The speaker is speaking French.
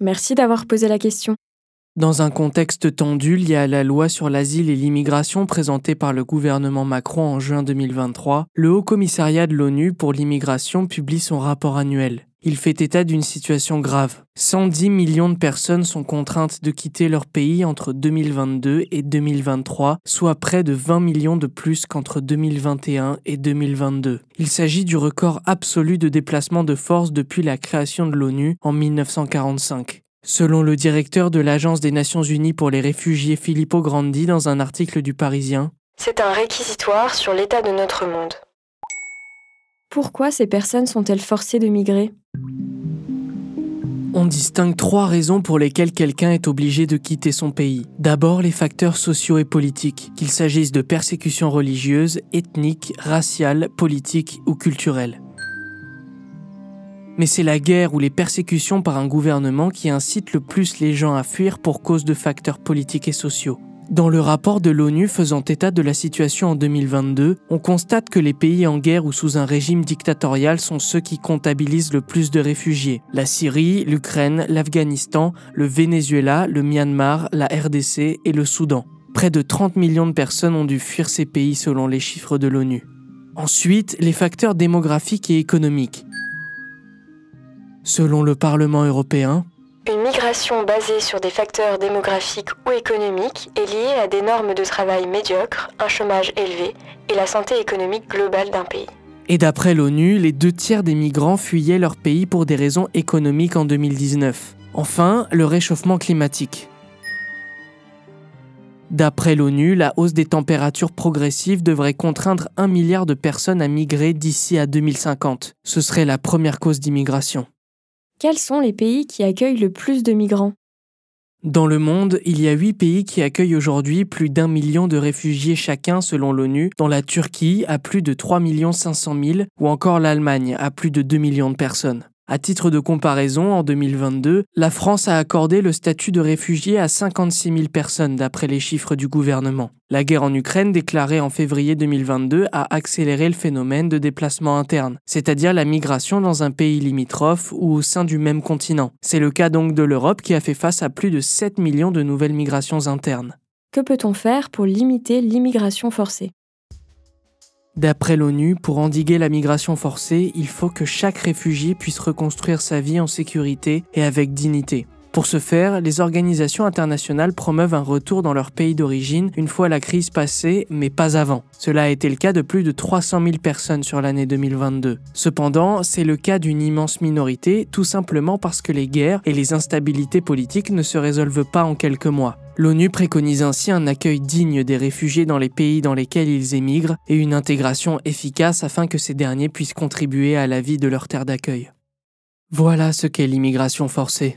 Merci d'avoir posé la question. Dans un contexte tendu lié à la loi sur l'asile et l'immigration présentée par le gouvernement Macron en juin 2023, le Haut Commissariat de l'ONU pour l'immigration publie son rapport annuel. Il fait état d'une situation grave. 110 millions de personnes sont contraintes de quitter leur pays entre 2022 et 2023, soit près de 20 millions de plus qu'entre 2021 et 2022. Il s'agit du record absolu de déplacement de force depuis la création de l'ONU en 1945. Selon le directeur de l'Agence des Nations Unies pour les réfugiés Filippo Grandi dans un article du Parisien, C'est un réquisitoire sur l'état de notre monde. Pourquoi ces personnes sont-elles forcées de migrer? On distingue trois raisons pour lesquelles quelqu'un est obligé de quitter son pays. D'abord, les facteurs sociaux et politiques, qu'il s'agisse de persécutions religieuses, ethniques, raciales, politiques ou culturelles. Mais c'est la guerre ou les persécutions par un gouvernement qui incitent le plus les gens à fuir pour cause de facteurs politiques et sociaux. Dans le rapport de l'ONU faisant état de la situation en 2022, on constate que les pays en guerre ou sous un régime dictatorial sont ceux qui comptabilisent le plus de réfugiés. La Syrie, l'Ukraine, l'Afghanistan, le Venezuela, le Myanmar, la RDC et le Soudan. Près de 30 millions de personnes ont dû fuir ces pays selon les chiffres de l'ONU. Ensuite, les facteurs démographiques et économiques. Selon le Parlement européen, Une migration basée sur des facteurs démographiques ou économiques est liée à des normes de travail médiocres, un chômage élevé et la santé économique globale d'un pays. Et d'après l'ONU, les deux tiers des migrants fuyaient leur pays pour des raisons économiques en 2019. Enfin, le réchauffement climatique. D'après l'ONU, la hausse des températures progressives devrait contraindre un milliard de personnes à migrer d'ici à 2050. Ce serait la première cause d'immigration. Quels sont les pays qui accueillent le plus de migrants? Dans le monde, il y a huit pays qui accueillent aujourd'hui plus d'un million de réfugiés chacun selon l'ONU, dont la Turquie à plus de 3 500 000 ou encore l'Allemagne à plus de 2 millions de personnes. À titre de comparaison, en 2022, la France a accordé le statut de réfugié à 56 000 personnes d'après les chiffres du gouvernement. La guerre en Ukraine déclarée en février 2022 a accéléré le phénomène de déplacement interne, c'est-à-dire la migration dans un pays limitrophe ou au sein du même continent. C'est le cas donc de l'Europe qui a fait face à plus de 7 millions de nouvelles migrations internes. Que peut-on faire pour limiter l'immigration forcée? D'après l'ONU, pour endiguer la migration forcée, il faut que chaque réfugié puisse reconstruire sa vie en sécurité et avec dignité. Pour ce faire, les organisations internationales promeuvent un retour dans leur pays d'origine une fois la crise passée, mais pas avant. Cela a été le cas de plus de 300 000 personnes sur l'année 2022. Cependant, c'est le cas d'une immense minorité, tout simplement parce que les guerres et les instabilités politiques ne se résolvent pas en quelques mois. L'ONU préconise ainsi un accueil digne des réfugiés dans les pays dans lesquels ils émigrent et une intégration efficace afin que ces derniers puissent contribuer à la vie de leur terre d'accueil. Voilà ce qu'est l'immigration forcée.